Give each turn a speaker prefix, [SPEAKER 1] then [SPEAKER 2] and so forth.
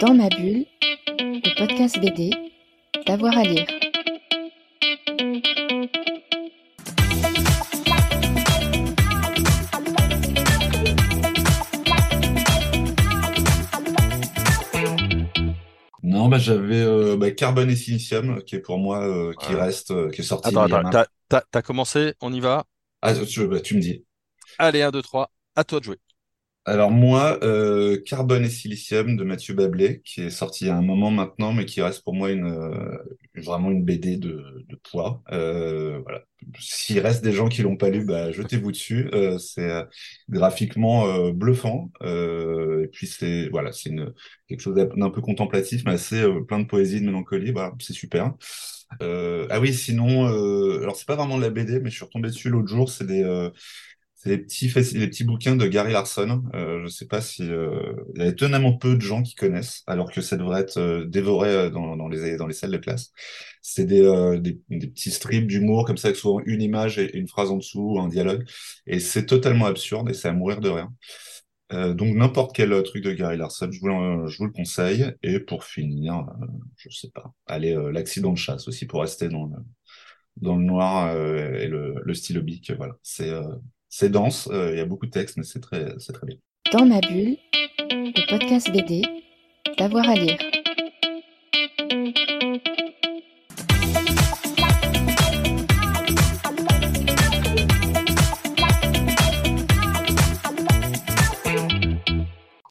[SPEAKER 1] Dans ma bulle, le podcast BD, d'avoir à lire.
[SPEAKER 2] Non, bah, j'avais euh, bah, Carbone et Silicium, qui est pour moi, euh, qui
[SPEAKER 3] Ouais.
[SPEAKER 2] reste, euh, qui est sorti
[SPEAKER 3] Attends, attends, t'as, t'as- t'as commencé, on y va?
[SPEAKER 2] Ah, tu, bah, tu me dis.
[SPEAKER 3] Allez, 1, 2, 3, à toi de jouer.
[SPEAKER 2] Alors moi, euh, Carbone et Silicium de Mathieu Bablé, qui est sorti il y a un moment maintenant, mais qui reste pour moi euh, vraiment une BD de, poids. Euh, voilà. S'il reste des gens qui l'ont pas lu, bah, jetez-vous dessus. Euh, c'est euh, graphiquement bluffant. Et puis c'est voilà, c'est quelque chose d'un peu contemplatif, mais assez plein de poésie, de mélancolie. Voilà, c'est super. Ah oui, sinon, euh, alors c'est pas vraiment de la BD, mais je suis retombé dessus l'autre jour. C'est des c'est les petits, les petits bouquins de Gary Larson. Euh, je sais pas si euh, il y a étonnamment peu de gens qui connaissent, alors que ça devrait être euh, dévoré dans, dans les dans les salles de classe. C'est des, des petits strips d'humour comme ça, avec souvent une image et une phrase en dessous, ou un dialogue, et c'est totalement absurde et c'est à mourir de rien. Donc n'importe quel truc de Gary Larson, je vous je vous le conseille. Et pour finir, je sais pas, allez, l'accident de chasse aussi pour rester dans le, dans le noir et le, le stylo bic. Voilà, c'est c'est dense, euh, il y a beaucoup de textes, mais c'est très, très bien.
[SPEAKER 1] Dans ma bulle, le podcast BD, d'avoir à lire.